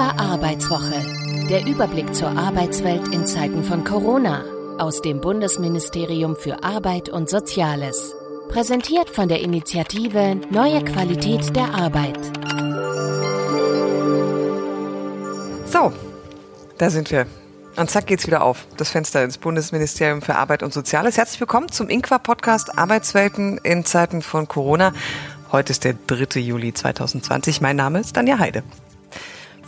INQUA Arbeitswoche. Der Überblick zur Arbeitswelt in Zeiten von Corona aus dem Bundesministerium für Arbeit und Soziales. Präsentiert von der Initiative Neue Qualität der Arbeit. So, da sind wir. Und zack geht's wieder auf. Das Fenster ins Bundesministerium für Arbeit und Soziales. Herzlich willkommen zum Inqua-Podcast Arbeitswelten in Zeiten von Corona. Heute ist der 3. Juli 2020. Mein Name ist Danja Heide.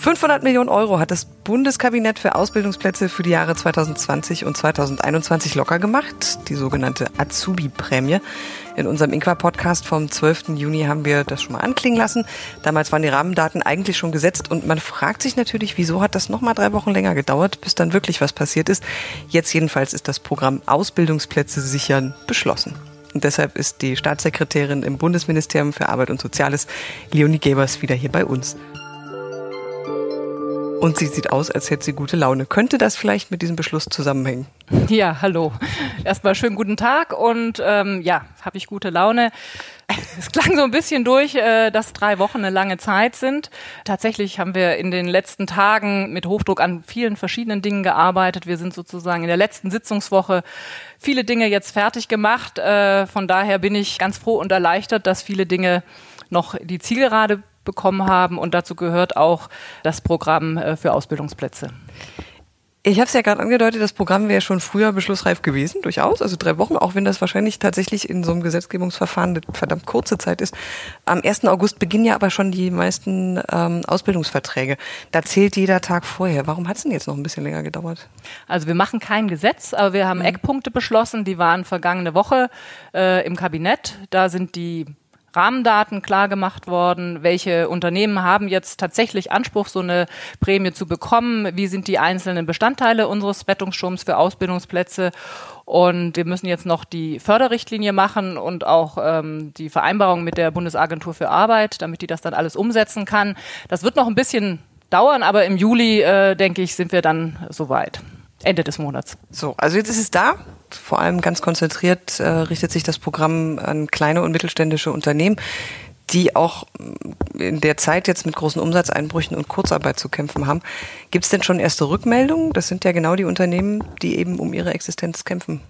500 Millionen Euro hat das Bundeskabinett für Ausbildungsplätze für die Jahre 2020 und 2021 locker gemacht, die sogenannte Azubi-Prämie. In unserem Inqua-Podcast vom 12. Juni haben wir das schon mal anklingen lassen. Damals waren die Rahmendaten eigentlich schon gesetzt und man fragt sich natürlich, wieso hat das nochmal drei Wochen länger gedauert, bis dann wirklich was passiert ist. Jetzt jedenfalls ist das Programm Ausbildungsplätze sichern beschlossen. Und deshalb ist die Staatssekretärin im Bundesministerium für Arbeit und Soziales, Leonie Gebers, wieder hier bei uns. Und sie sieht aus, als hätte sie gute Laune. Könnte das vielleicht mit diesem Beschluss zusammenhängen? Ja, hallo. Erstmal schönen guten Tag und ähm, ja, habe ich gute Laune. Es klang so ein bisschen durch, äh, dass drei Wochen eine lange Zeit sind. Tatsächlich haben wir in den letzten Tagen mit Hochdruck an vielen verschiedenen Dingen gearbeitet. Wir sind sozusagen in der letzten Sitzungswoche viele Dinge jetzt fertig gemacht. Äh, von daher bin ich ganz froh und erleichtert, dass viele Dinge noch die Zielgerade bekommen haben. Und dazu gehört auch das Programm äh, für Ausbildungsplätze. Ich habe es ja gerade angedeutet, das Programm wäre schon früher beschlussreif gewesen, durchaus, also drei Wochen, auch wenn das wahrscheinlich tatsächlich in so einem Gesetzgebungsverfahren eine verdammt kurze Zeit ist. Am 1. August beginnen ja aber schon die meisten ähm, Ausbildungsverträge. Da zählt jeder Tag vorher. Warum hat es denn jetzt noch ein bisschen länger gedauert? Also wir machen kein Gesetz, aber wir haben mhm. Eckpunkte beschlossen, die waren vergangene Woche äh, im Kabinett. Da sind die Rahmendaten klar gemacht worden, welche Unternehmen haben jetzt tatsächlich Anspruch, so eine Prämie zu bekommen, wie sind die einzelnen Bestandteile unseres Rettungsschirms für Ausbildungsplätze und wir müssen jetzt noch die Förderrichtlinie machen und auch ähm, die Vereinbarung mit der Bundesagentur für Arbeit, damit die das dann alles umsetzen kann. Das wird noch ein bisschen dauern, aber im Juli, äh, denke ich, sind wir dann soweit. Ende des Monats. So, also jetzt ist es da. Vor allem ganz konzentriert äh, richtet sich das Programm an kleine und mittelständische Unternehmen, die auch in der Zeit jetzt mit großen Umsatzeinbrüchen und Kurzarbeit zu kämpfen haben. Gibt es denn schon erste Rückmeldungen? Das sind ja genau die Unternehmen, die eben um ihre Existenz kämpfen.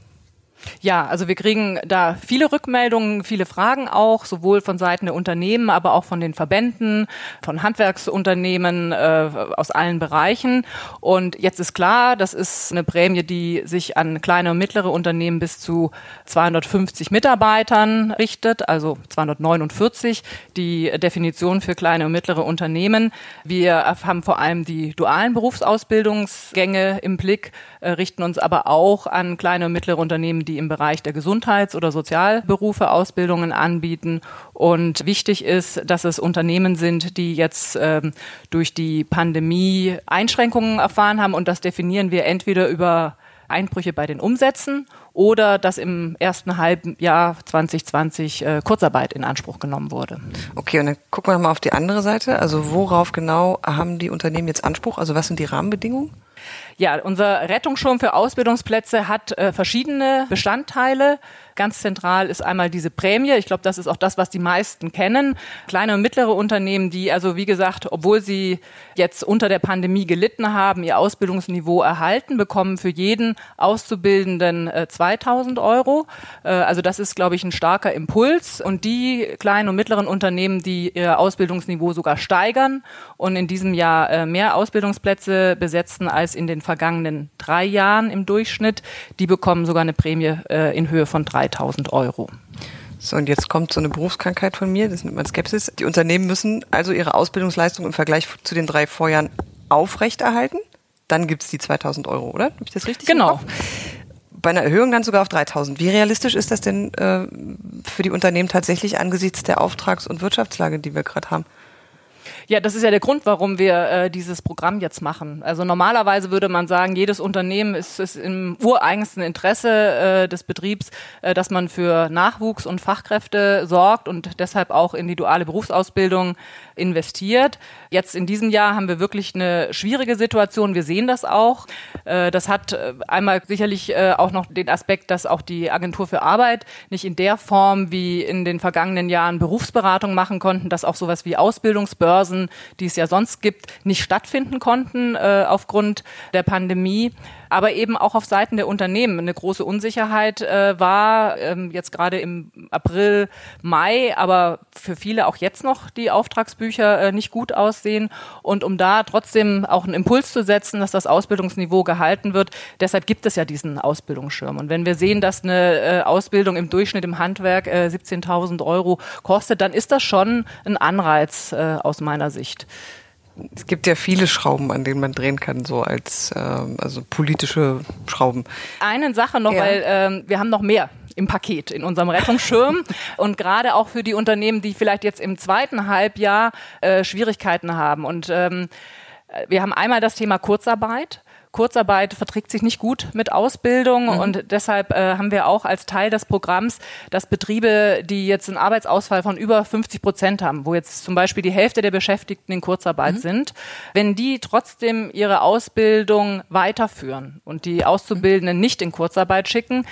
Ja, also wir kriegen da viele Rückmeldungen, viele Fragen auch, sowohl von Seiten der Unternehmen, aber auch von den Verbänden, von Handwerksunternehmen äh, aus allen Bereichen. Und jetzt ist klar, das ist eine Prämie, die sich an kleine und mittlere Unternehmen bis zu 250 Mitarbeitern richtet, also 249 die Definition für kleine und mittlere Unternehmen. Wir haben vor allem die dualen Berufsausbildungsgänge im Blick, äh, richten uns aber auch an kleine und mittlere Unternehmen, die im Bereich der Gesundheits- oder Sozialberufe Ausbildungen anbieten. Und wichtig ist, dass es Unternehmen sind, die jetzt ähm, durch die Pandemie Einschränkungen erfahren haben. Und das definieren wir entweder über Einbrüche bei den Umsätzen oder dass im ersten Halbjahr 2020 äh, Kurzarbeit in Anspruch genommen wurde. Okay, und dann gucken wir mal auf die andere Seite. Also worauf genau haben die Unternehmen jetzt Anspruch? Also was sind die Rahmenbedingungen? Ja, unser Rettungsschirm für Ausbildungsplätze hat äh, verschiedene Bestandteile. Ganz zentral ist einmal diese Prämie. Ich glaube, das ist auch das, was die meisten kennen. Kleine und mittlere Unternehmen, die also, wie gesagt, obwohl sie jetzt unter der Pandemie gelitten haben, ihr Ausbildungsniveau erhalten, bekommen für jeden Auszubildenden äh, 2000 Euro. Äh, also das ist, glaube ich, ein starker Impuls. Und die kleinen und mittleren Unternehmen, die ihr Ausbildungsniveau sogar steigern und in diesem Jahr äh, mehr Ausbildungsplätze besetzen als in den vergangenen drei Jahren im Durchschnitt, die bekommen sogar eine Prämie äh, in Höhe von 3000 Euro. So, und jetzt kommt so eine Berufskrankheit von mir, das nennt man Skepsis. Die Unternehmen müssen also ihre Ausbildungsleistung im Vergleich zu den drei Vorjahren aufrechterhalten. Dann gibt es die 2000 Euro, oder? Habe ich das richtig Genau. Bei einer Erhöhung dann sogar auf 3000. Wie realistisch ist das denn äh, für die Unternehmen tatsächlich angesichts der Auftrags- und Wirtschaftslage, die wir gerade haben? Ja, das ist ja der Grund, warum wir äh, dieses Programm jetzt machen. Also normalerweise würde man sagen, jedes Unternehmen ist, ist im ureigensten Interesse äh, des Betriebs, äh, dass man für Nachwuchs und Fachkräfte sorgt und deshalb auch in die duale Berufsausbildung investiert. Jetzt in diesem Jahr haben wir wirklich eine schwierige Situation. Wir sehen das auch. Äh, das hat äh, einmal sicherlich äh, auch noch den Aspekt, dass auch die Agentur für Arbeit nicht in der Form wie in den vergangenen Jahren Berufsberatung machen konnten, dass auch sowas wie Ausbildungsbörsen Phasen, die es ja sonst gibt, nicht stattfinden konnten äh, aufgrund der Pandemie aber eben auch auf Seiten der Unternehmen eine große Unsicherheit äh, war, ähm, jetzt gerade im April, Mai, aber für viele auch jetzt noch die Auftragsbücher äh, nicht gut aussehen. Und um da trotzdem auch einen Impuls zu setzen, dass das Ausbildungsniveau gehalten wird, deshalb gibt es ja diesen Ausbildungsschirm. Und wenn wir sehen, dass eine äh, Ausbildung im Durchschnitt im Handwerk äh, 17.000 Euro kostet, dann ist das schon ein Anreiz äh, aus meiner Sicht. Es gibt ja viele Schrauben, an denen man drehen kann, so als ähm, also politische Schrauben. Eine Sache noch, ja. weil ähm, wir haben noch mehr im Paket, in unserem Rettungsschirm. und gerade auch für die Unternehmen, die vielleicht jetzt im zweiten Halbjahr äh, Schwierigkeiten haben. Und ähm, wir haben einmal das Thema Kurzarbeit. Kurzarbeit verträgt sich nicht gut mit Ausbildung mhm. und deshalb äh, haben wir auch als Teil des Programms, dass Betriebe, die jetzt einen Arbeitsausfall von über 50 Prozent haben, wo jetzt zum Beispiel die Hälfte der Beschäftigten in Kurzarbeit mhm. sind, wenn die trotzdem ihre Ausbildung weiterführen und die Auszubildenden nicht in Kurzarbeit schicken,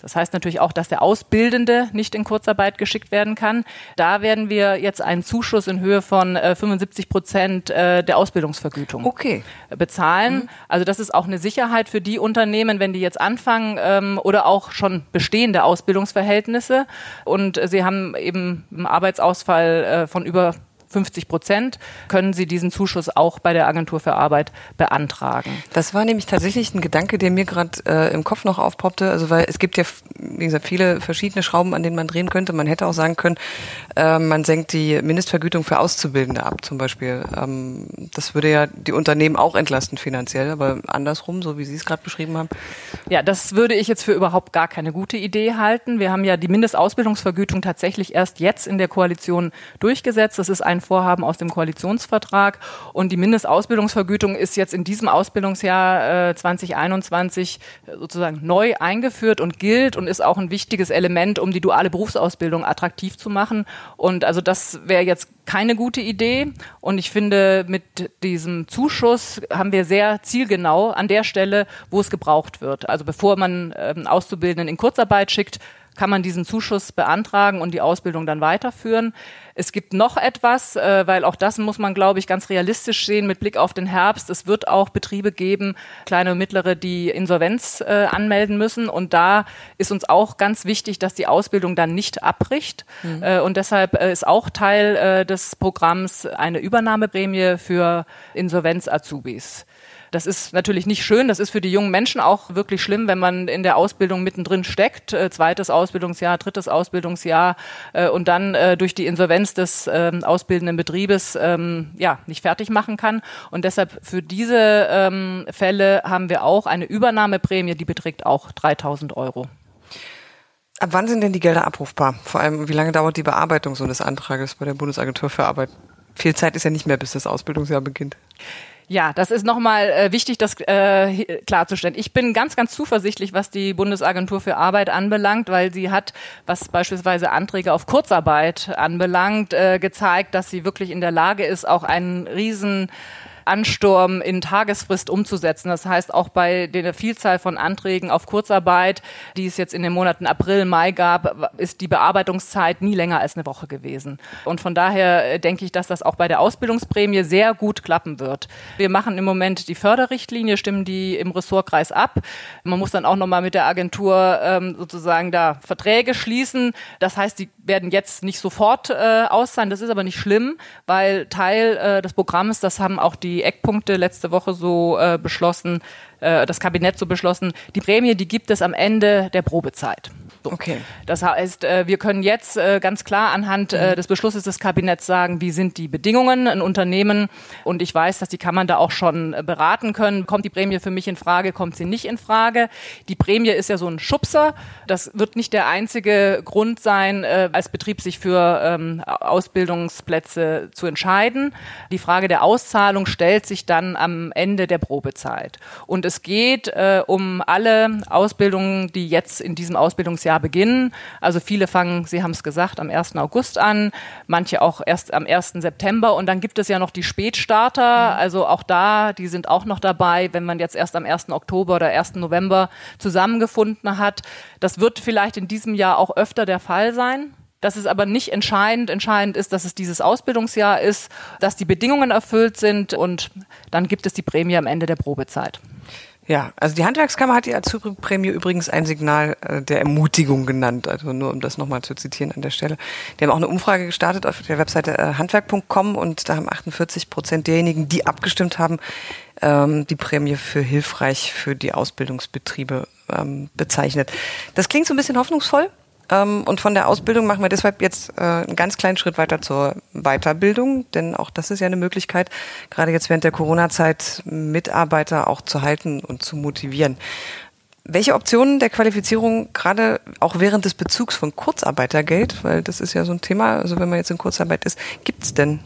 das heißt natürlich auch, dass der Ausbildende nicht in Kurzarbeit geschickt werden kann. Da werden wir jetzt einen Zuschuss in Höhe von äh, 75 Prozent äh, der Ausbildungsvergütung okay. bezahlen. Mhm. Also das ist auch eine Sicherheit für die Unternehmen, wenn die jetzt anfangen ähm, oder auch schon bestehende Ausbildungsverhältnisse und sie haben eben einen Arbeitsausfall äh, von über 50 Prozent, können Sie diesen Zuschuss auch bei der Agentur für Arbeit beantragen. Das war nämlich tatsächlich ein Gedanke, der mir gerade äh, im Kopf noch aufpoppte. Also weil es gibt ja, wie gesagt, viele verschiedene Schrauben, an denen man drehen könnte. Man hätte auch sagen können, äh, man senkt die Mindestvergütung für Auszubildende ab, zum Beispiel. Ähm, das würde ja die Unternehmen auch entlasten finanziell, aber andersrum, so wie Sie es gerade beschrieben haben. Ja, das würde ich jetzt für überhaupt gar keine gute Idee halten. Wir haben ja die Mindestausbildungsvergütung tatsächlich erst jetzt in der Koalition durchgesetzt. Das ist ein ein Vorhaben aus dem Koalitionsvertrag. Und die Mindestausbildungsvergütung ist jetzt in diesem Ausbildungsjahr äh, 2021 sozusagen neu eingeführt und gilt und ist auch ein wichtiges Element, um die duale Berufsausbildung attraktiv zu machen. Und also das wäre jetzt keine gute Idee. Und ich finde, mit diesem Zuschuss haben wir sehr zielgenau an der Stelle, wo es gebraucht wird. Also bevor man ähm, Auszubildenden in Kurzarbeit schickt, kann man diesen Zuschuss beantragen und die Ausbildung dann weiterführen. Es gibt noch etwas, äh, weil auch das muss man, glaube ich, ganz realistisch sehen mit Blick auf den Herbst. Es wird auch Betriebe geben, kleine und mittlere, die Insolvenz äh, anmelden müssen. Und da ist uns auch ganz wichtig, dass die Ausbildung dann nicht abbricht. Mhm. Äh, und deshalb äh, ist auch Teil äh, des Programms eine Übernahmeprämie für Insolvenz-Azubis. Das ist natürlich nicht schön. Das ist für die jungen Menschen auch wirklich schlimm, wenn man in der Ausbildung mittendrin steckt. Äh, zweites Ausbildungsjahr, drittes Ausbildungsjahr äh, und dann äh, durch die Insolvenz des äh, ausbildenden Betriebes ähm, ja nicht fertig machen kann. Und deshalb für diese ähm, Fälle haben wir auch eine Übernahmeprämie, die beträgt auch 3000 Euro. Ab wann sind denn die Gelder abrufbar? Vor allem, wie lange dauert die Bearbeitung so eines Antrages bei der Bundesagentur für Arbeit? Viel Zeit ist ja nicht mehr, bis das Ausbildungsjahr beginnt. Ja, das ist nochmal äh, wichtig, das äh, klarzustellen. Ich bin ganz, ganz zuversichtlich, was die Bundesagentur für Arbeit anbelangt, weil sie hat, was beispielsweise Anträge auf Kurzarbeit anbelangt, äh, gezeigt, dass sie wirklich in der Lage ist, auch einen riesen Ansturm in Tagesfrist umzusetzen. Das heißt, auch bei der Vielzahl von Anträgen auf Kurzarbeit, die es jetzt in den Monaten April, Mai gab, ist die Bearbeitungszeit nie länger als eine Woche gewesen. Und von daher äh, denke ich, dass das auch bei der Ausbildungsprämie sehr gut klappen wird. Wir machen im Moment die Förderrichtlinie, stimmen die im Ressortkreis ab. Man muss dann auch nochmal mit der Agentur ähm, sozusagen da Verträge schließen. Das heißt, die werden jetzt nicht sofort äh, aus sein. Das ist aber nicht schlimm, weil Teil äh, des Programms, das haben auch die Eckpunkte letzte Woche so äh, beschlossen, äh, das Kabinett so beschlossen, die Prämie, die gibt es am Ende der Probezeit. So. Okay. Das heißt, äh, wir können jetzt äh, ganz klar anhand äh, mhm. des Beschlusses des Kabinetts sagen, wie sind die Bedingungen ein Unternehmen und ich weiß, dass die Kammern da auch schon beraten können. Kommt die Prämie für mich in Frage, kommt sie nicht in Frage? Die Prämie ist ja so ein Schubser. Das wird nicht der einzige Grund sein, als Betrieb sich für ähm, Ausbildungsplätze zu entscheiden. Die Frage der Auszahlung stellt sich dann am Ende der Probezeit. Und es geht um alle Ausbildungen, die jetzt in diesem Ausbildungsjahr beginnen. Also viele fangen, Sie haben es gesagt, am 1. August an, manche auch erst am 1. September. Und dann gibt es ja noch die Spätstarter. Mhm. Also auch da, die sind auch noch dabei, wenn man jetzt erst am 1. Oktober oder 1. November zusammengefunden hat. Das wird vielleicht in diesem Jahr auch öfter der Fall sein Das ist aber nicht entscheidend. Entscheidend ist, dass es dieses Ausbildungsjahr ist, dass die Bedingungen erfüllt sind und dann gibt es die Prämie am Ende der Probezeit. Ja, also die Handwerkskammer hat die Azubi-Prämie übrigens ein Signal äh, der Ermutigung genannt, also nur um das nochmal zu zitieren an der Stelle. Die haben auch eine Umfrage gestartet auf der Webseite äh, handwerk.com und da haben 48 Prozent derjenigen, die abgestimmt haben, ähm, die Prämie für hilfreich für die Ausbildungsbetriebe ähm, bezeichnet. Das klingt so ein bisschen hoffnungsvoll. Ähm, und von der Ausbildung machen wir deshalb jetzt äh, einen ganz kleinen Schritt weiter zur Weiterbildung, denn auch das ist ja eine Möglichkeit, gerade jetzt während der Corona-Zeit Mitarbeiter auch zu halten und zu motivieren. Welche Optionen der Qualifizierung gerade auch während des Bezugs von Kurzarbeitergeld, weil das ist ja so ein Thema, also wenn man jetzt in Kurzarbeit ist, gibt es denn?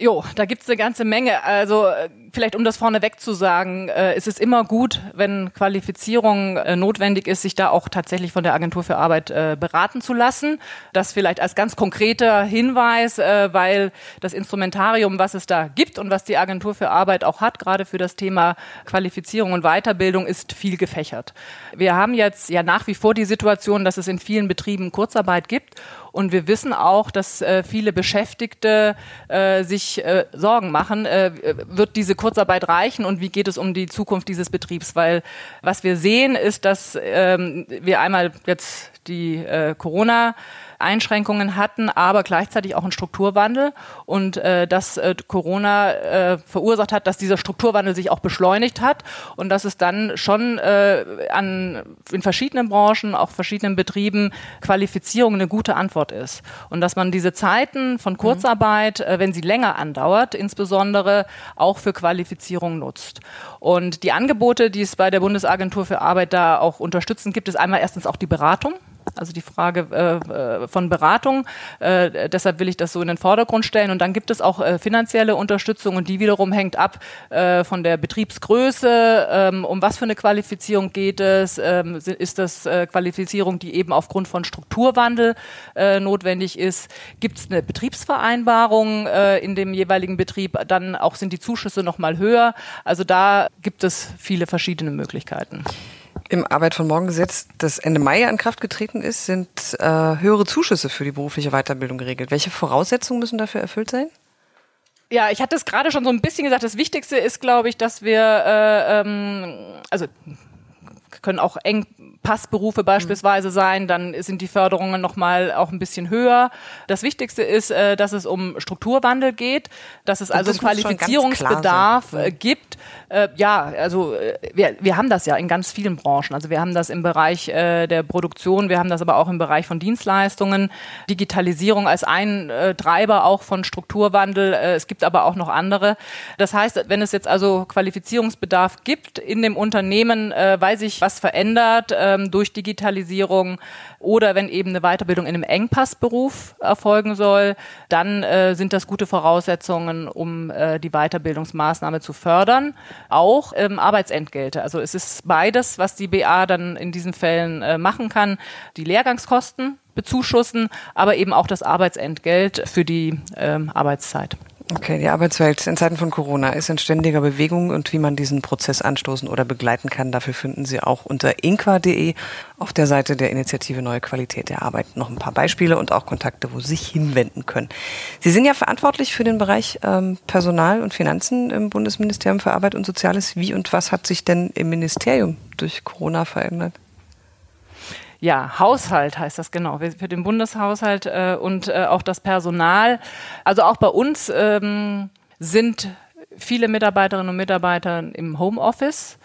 Jo, da gibt's eine ganze Menge. Also äh, vielleicht um das vorneweg zu sagen, äh, ist es immer gut, wenn Qualifizierung äh, notwendig ist, sich da auch tatsächlich von der Agentur für Arbeit äh, beraten zu lassen. Das vielleicht als ganz konkreter Hinweis, äh, weil das Instrumentarium, was es da gibt und was die Agentur für Arbeit auch hat, gerade für das Thema Qualifizierung und Weiterbildung, ist viel gefächert. Wir haben jetzt ja nach wie vor die Situation, dass es in vielen Betrieben Kurzarbeit gibt und wir wissen auch, dass äh, viele Beschäftigte äh, sich äh, Sorgen machen, äh, wird diese Kurzarbeit reichen und wie geht es um die Zukunft dieses Betriebs? Weil was wir sehen, ist, dass ähm, wir einmal jetzt die äh, Corona Einschränkungen hatten, aber gleichzeitig auch einen Strukturwandel. Und äh, dass äh, Corona äh, verursacht hat, dass dieser Strukturwandel sich auch beschleunigt hat. Und dass es dann schon äh, an in verschiedenen Branchen, auch verschiedenen Betrieben Qualifizierung eine gute Antwort ist. Und dass man diese Zeiten von Kurzarbeit, äh, wenn sie länger andauert, insbesondere auch für Qualifizierung nutzt. Und die Angebote, die es bei der Bundesagentur für Arbeit da auch unterstützen, gibt es einmal erstens auch die Beratung also die Frage äh, äh, von Beratung. Äh, deshalb will ich das so in den Vordergrund stellen. Und dann gibt es auch äh, finanzielle Unterstützung und die wiederum hängt ab äh, von der Betriebsgröße. Ähm, um was für eine Qualifizierung geht es? Ähm, ist das äh, Qualifizierung, die eben aufgrund von Strukturwandel notwendig ist? Gibt es eine Betriebsvereinbarung in dem jeweiligen Betrieb? Dann auch sind die Zuschüsse noch mal höher. Also da gibt es viele verschiedene Möglichkeiten. Im Arbeit von Morgen Gesetz, das Ende Mai in Kraft getreten ist, sind äh, höhere Zuschüsse für die berufliche Weiterbildung geregelt. Welche Voraussetzungen müssen dafür erfüllt sein? Ja, ich hatte es gerade schon so ein bisschen gesagt. Das Wichtigste ist, glaube ich, dass wir, äh, ähm, also können auch eng Passberufe beispielsweise sein, dann sind die Förderungen nochmal auch ein bisschen höher. Das Wichtigste ist, äh, dass es um Strukturwandel geht, dass es also Qualifizierungsbedarf äh, gibt. Äh, ja, also wir, wir haben das ja in ganz vielen Branchen. Also wir haben das im Bereich der Produktion, wir haben das aber auch im Bereich von Dienstleistungen. Digitalisierung als ein Treiber auch von Strukturwandel. Es gibt aber auch noch andere. Das heißt, wenn es jetzt also Qualifizierungsbedarf gibt in dem Unternehmen, weil sich was verändert, ähm, durch Digitalisierung oder wenn eben eine Weiterbildung in einem Engpassberuf erfolgen soll, dann äh, sind das gute Voraussetzungen, um äh, die Weiterbildungsmaßnahme zu fördern. Auch ähm, Arbeitsentgelte. Also es ist beides, was die BA dann in diesen Fällen äh, machen kann. Die Lehrgangskosten bezuschussen, aber eben auch das Arbeitsentgelt für die ähm, Arbeitszeit. Okay, die Arbeitswelt in Zeiten von Corona ist in ständiger Bewegung und wie man diesen Prozess anstoßen oder begleiten kann, dafür finden Sie auch unter inqua.de auf der Seite der Initiative Neue Qualität der Arbeit noch ein paar Beispiele und auch Kontakte, wo Sie sich hinwenden können. Sie sind ja verantwortlich für den Bereich ähm, Personal und Finanzen im Bundesministerium für Arbeit und Soziales. Wie und was hat sich denn im Ministerium durch Corona verändert? Ja, Haushalt heißt das genau, für den Bundeshaushalt äh, und äh, auch das Personal. Also auch bei uns ähm, sind viele Mitarbeiterinnen und Mitarbeiter im Homeoffice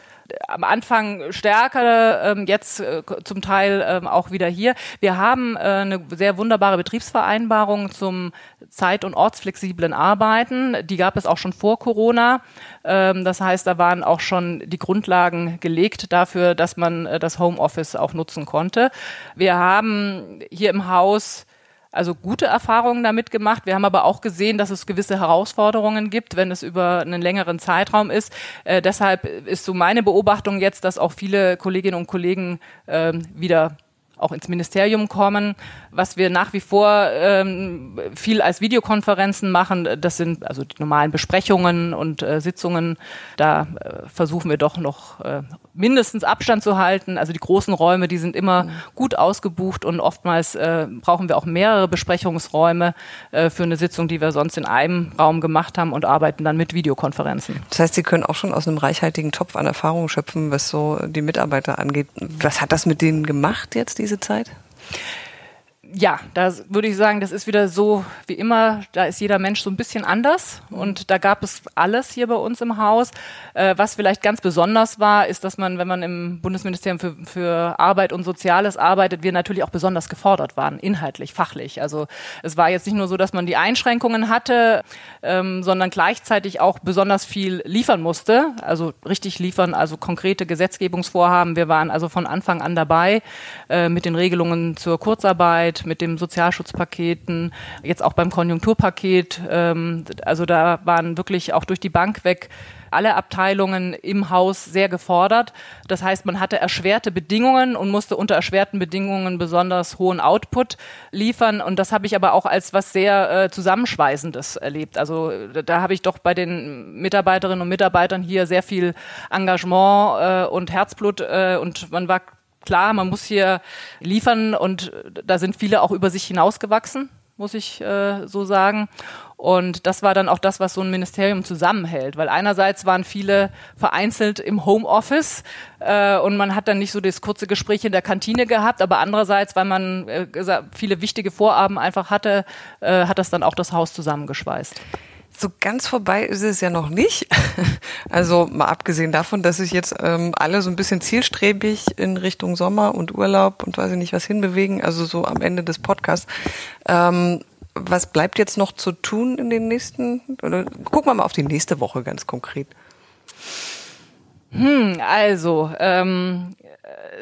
am Anfang stärker, ähm, jetzt äh, zum Teil ähm, auch wieder hier. Wir haben äh, eine sehr wunderbare Betriebsvereinbarung zum zeit- und ortsflexiblen Arbeiten. Die gab es auch schon vor Corona. Ähm, das heißt, da waren auch schon die Grundlagen gelegt dafür, dass man äh, das Homeoffice auch nutzen konnte. Wir haben hier im Haus also gute Erfahrungen damit gemacht. Wir haben aber auch gesehen, dass es gewisse Herausforderungen gibt, wenn es über einen längeren Zeitraum ist. Äh, deshalb ist so meine Beobachtung jetzt, dass auch viele Kolleginnen und Kollegen äh, wieder auch ins Ministerium kommen. Was wir nach wie vor ähm, viel als Videokonferenzen machen, das sind also die normalen Besprechungen und äh, Sitzungen. Da äh, versuchen wir doch noch äh, mindestens Abstand zu halten. Also die großen Räume, die sind immer gut ausgebucht und oftmals äh, brauchen wir auch mehrere Besprechungsräume äh, für eine Sitzung, die wir sonst in einem Raum gemacht haben und arbeiten dann mit Videokonferenzen. Das heißt, Sie können auch schon aus einem reichhaltigen Topf an Erfahrung schöpfen, was so die Mitarbeiter angeht. Was hat das mit denen gemacht jetzt, diese Zeit? Ja, da würde ich sagen, das ist wieder so wie immer, da ist jeder Mensch so ein bisschen anders und da gab es alles hier bei uns im Haus. Äh, was vielleicht ganz besonders war, ist, dass man, wenn man im Bundesministerium für, für Arbeit und Soziales arbeitet, wir natürlich auch besonders gefordert waren, inhaltlich, fachlich. Also es war jetzt nicht nur so, dass man die Einschränkungen hatte, ähm, sondern gleichzeitig auch besonders viel liefern musste, also richtig liefern, also konkrete Gesetzgebungsvorhaben. Wir waren also von Anfang an dabei äh, mit den Regelungen zur Kurzarbeit, mit dem Sozialschutzpaketen, jetzt auch beim Konjunkturpaket. Ähm, also da waren wirklich auch durch die Bank weg alle Abteilungen im Haus sehr gefordert. Das heißt, man hatte erschwerte Bedingungen und musste unter erschwerten Bedingungen besonders hohen Output liefern. Und das habe ich aber auch als was sehr äh, Zusammenschweißendes erlebt. Also da habe ich doch bei den Mitarbeiterinnen und Mitarbeitern hier sehr viel Engagement äh, und Herzblut äh, und man war klar, man muss hier liefern und da sind viele auch über sich hinausgewachsen, muss ich äh, so sagen. Und das war dann auch das, was so ein Ministerium zusammenhält, weil einerseits waren viele vereinzelt im Homeoffice äh, und man hat dann nicht so das kurze Gespräch in der Kantine gehabt, aber andererseits, weil man äh, viele wichtige Vorhaben einfach hatte, äh, hat das dann auch das Haus zusammengeschweißt. So ganz vorbei ist es ja noch nicht. Also mal abgesehen davon, dass sich jetzt ähm, alle so ein bisschen zielstrebig in Richtung Sommer und Urlaub und weiß ich nicht was hinbewegen, also so am Ende des Podcasts. Ähm, was bleibt jetzt noch zu tun in den nächsten, oder gucken wir mal auf die nächste Woche ganz konkret. Hm, also, ähm,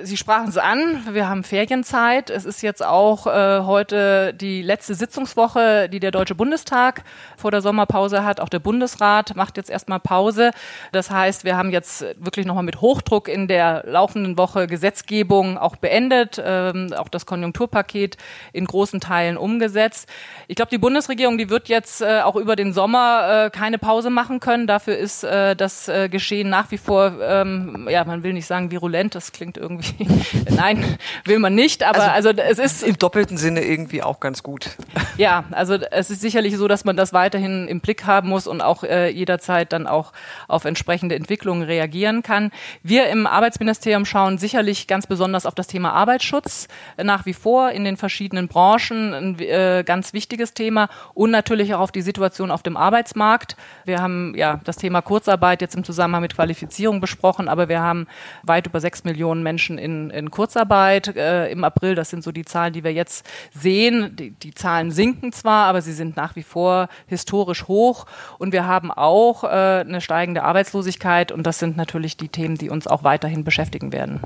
Sie sprachen es an, wir haben Ferienzeit. Es ist jetzt auch äh, heute die letzte Sitzungswoche, die der Deutsche Bundestag vor der Sommerpause hat. Auch der Bundesrat macht jetzt erstmal Pause. Das heißt, wir haben jetzt wirklich nochmal mit Hochdruck in der laufenden Woche Gesetzgebung auch beendet, ähm, auch das Konjunkturpaket in großen Teilen umgesetzt. Ich glaube, die Bundesregierung, die wird jetzt äh, auch über den Sommer äh, keine Pause machen können. Dafür ist äh, das äh, Geschehen nach wie vor, ähm, ja, man will nicht sagen virulent, das klingt irgendwie, nein, will man nicht, aber also, also es ist im doppelten Sinne irgendwie auch ganz gut. Ja, also es ist sicherlich so, dass man das weiterhin im Blick haben muss und auch äh, jederzeit dann auch auf entsprechende Entwicklungen reagieren kann. Wir im Arbeitsministerium schauen sicherlich ganz besonders auf das Thema Arbeitsschutz nach wie vor in den verschiedenen Branchen ein äh, ganz wichtiges Thema und natürlich auch auf die Situation auf dem Arbeitsmarkt. Wir haben ja das Thema Kurzarbeit jetzt im Zusammenhang mit Qualifizierung besprochen, aber wir haben weit über sechs Millionen Menschen in, in Kurzarbeit äh, im April. Das sind so die Zahlen, die wir jetzt sehen. Die, die Zahlen sinken zwar, aber sie sind nach wie vor historisch hoch. Und wir haben auch äh, eine steigende Arbeitslosigkeit. Und das sind natürlich die Themen, die uns auch weiterhin beschäftigen werden.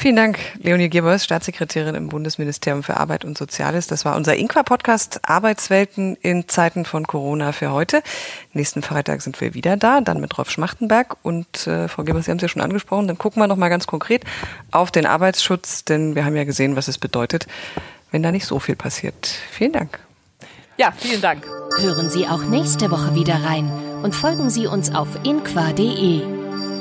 Vielen Dank, Leonie Gebers, Staatssekretärin im Bundesministerium für Arbeit und Soziales. Das war unser Inqua-Podcast Arbeitswelten in Zeiten von Corona für heute. Nächsten Freitag sind wir wieder da, dann mit Rolf Schmachtenberg. Und äh, Frau Gebers, Sie haben es ja schon angesprochen, dann gucken wir noch mal ganz konkret auf den Arbeitsschutz, denn wir haben ja gesehen, was es bedeutet, wenn da nicht so viel passiert. Vielen Dank. Ja, vielen Dank. Hören Sie auch nächste Woche wieder rein und folgen Sie uns auf inqua.de.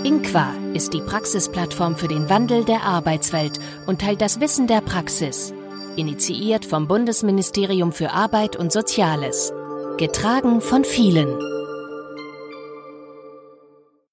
Inqua ist die Praxisplattform für den Wandel der Arbeitswelt und teilt das Wissen der Praxis. Initiiert vom Bundesministerium für Arbeit und Soziales. Getragen von vielen.